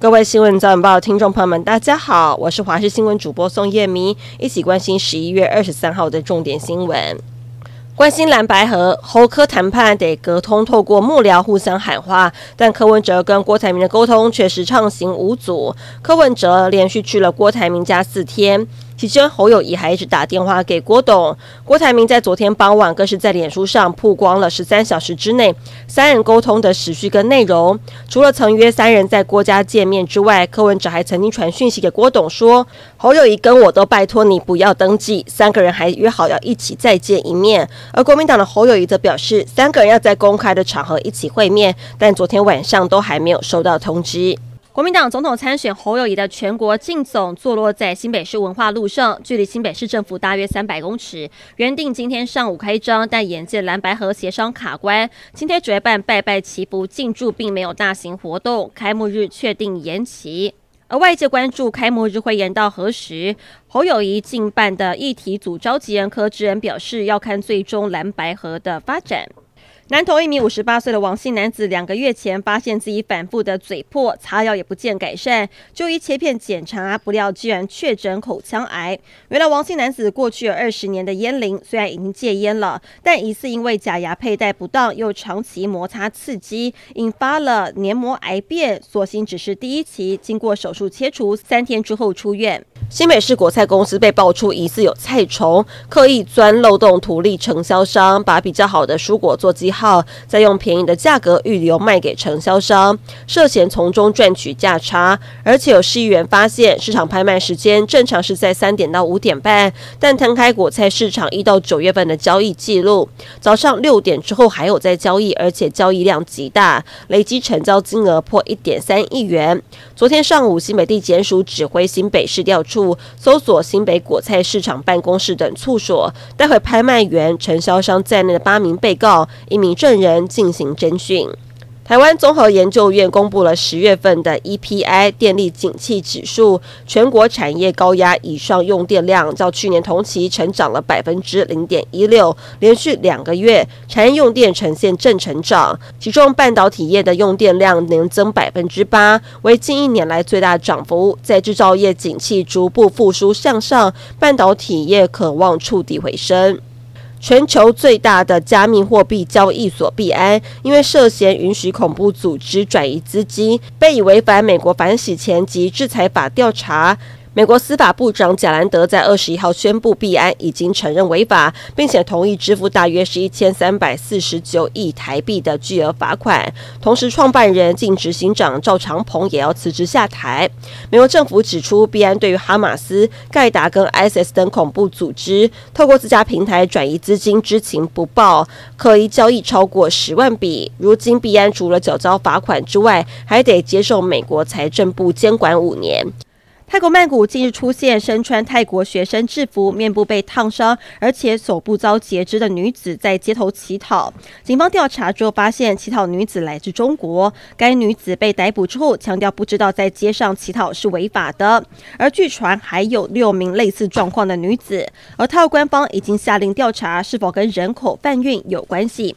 各位新闻早晚报听众朋友们，大家好，我是华视新闻主播宋叶明，一起关心十一月二十三号的重点新闻。关心蓝白和，侯科谈判得隔通，透过幕僚互相喊话，但柯文哲跟郭台铭的沟通却是畅行无阻。柯文哲连续去了郭台铭家四天。其间，侯友宜还一直打电话给郭董。郭台铭在昨天傍晚更是在脸书上曝光了十三小时之内三人沟通的时序跟内容。除了曾约三人在郭家见面之外，柯文哲还曾经传讯息给郭董说：“侯友宜跟我都拜托你不要登记。”三个人还约好要一起再见一面。而国民党的侯友宜则表示，三个人要在公开的场合一起会面，但昨天晚上都还没有收到通知。国民党总统参选侯友谊的全国竞总坐落在新北市文化路上，距离新北市政府大约三百公尺。原定今天上午开张，但眼见蓝白河协商卡关，今天主办拜拜祈福进驻，并没有大型活动，开幕日确定延期。而外界关注开幕日会延到何时？侯友谊竞办的议题组召集人柯志恩表示，要看最终蓝白河的发展。南投一名五十八岁的王姓男子，两个月前发现自己反复的嘴破，擦药也不见改善，就医切片检查，不料居然确诊口腔癌。原来王姓男子过去有二十年的烟龄，虽然已经戒烟了，但疑似因为假牙佩戴不当，又长期摩擦刺激，引发了黏膜癌变。所幸只是第一期，经过手术切除，三天之后出院。新北市果菜公司被爆出疑似有菜虫，刻意钻漏洞图利承销商，把比较好的蔬果做记号，再用便宜的价格预留卖给承销商，涉嫌从中赚取价差。而且有市议员发现，市场拍卖时间正常是在三点到五点半，但摊开果菜市场一到九月份的交易记录，早上六点之后还有在交易，而且交易量极大，累计成交金额破一点三亿元。昨天上午，新北地检署指挥新北市调出搜索新北果菜市场办公室等处所，带回拍卖员、承销商在内的八名被告、一名证人进行侦讯。台湾综合研究院公布了十月份的 EPI 电力景气指数，全国产业高压以上用电量较去年同期成长了百分之零点一六，连续两个月产业用电呈现正成长，其中半导体业的用电量年增百分之八，为近一年来最大涨幅。在制造业景气逐步复苏向上，半导体业可望触底回升。全球最大的加密货币交易所币安，因为涉嫌允许恐怖组织转移资金，被以违反美国反洗钱及制裁法调查。美国司法部长贾兰德在二十一号宣布，币安已经承认违法，并且同意支付大约是一千三百四十九亿台币的巨额罚款。同时，创办人兼执行长赵长鹏也要辞职下台。美国政府指出，币安对于哈马斯、盖达跟 ISIS 等恐怖组织透过自家平台转移资金知情不报，可疑交易超过十万笔。如今，币安除了缴交罚款之外，还得接受美国财政部监管五年。泰国曼谷近日出现身穿泰国学生制服、面部被烫伤，而且手部遭截肢的女子在街头乞讨。警方调查之后发现，乞讨女子来自中国。该女子被逮捕之后，强调不知道在街上乞讨是违法的。而据传还有六名类似状况的女子，而泰国官方已经下令调查是否跟人口贩运有关系。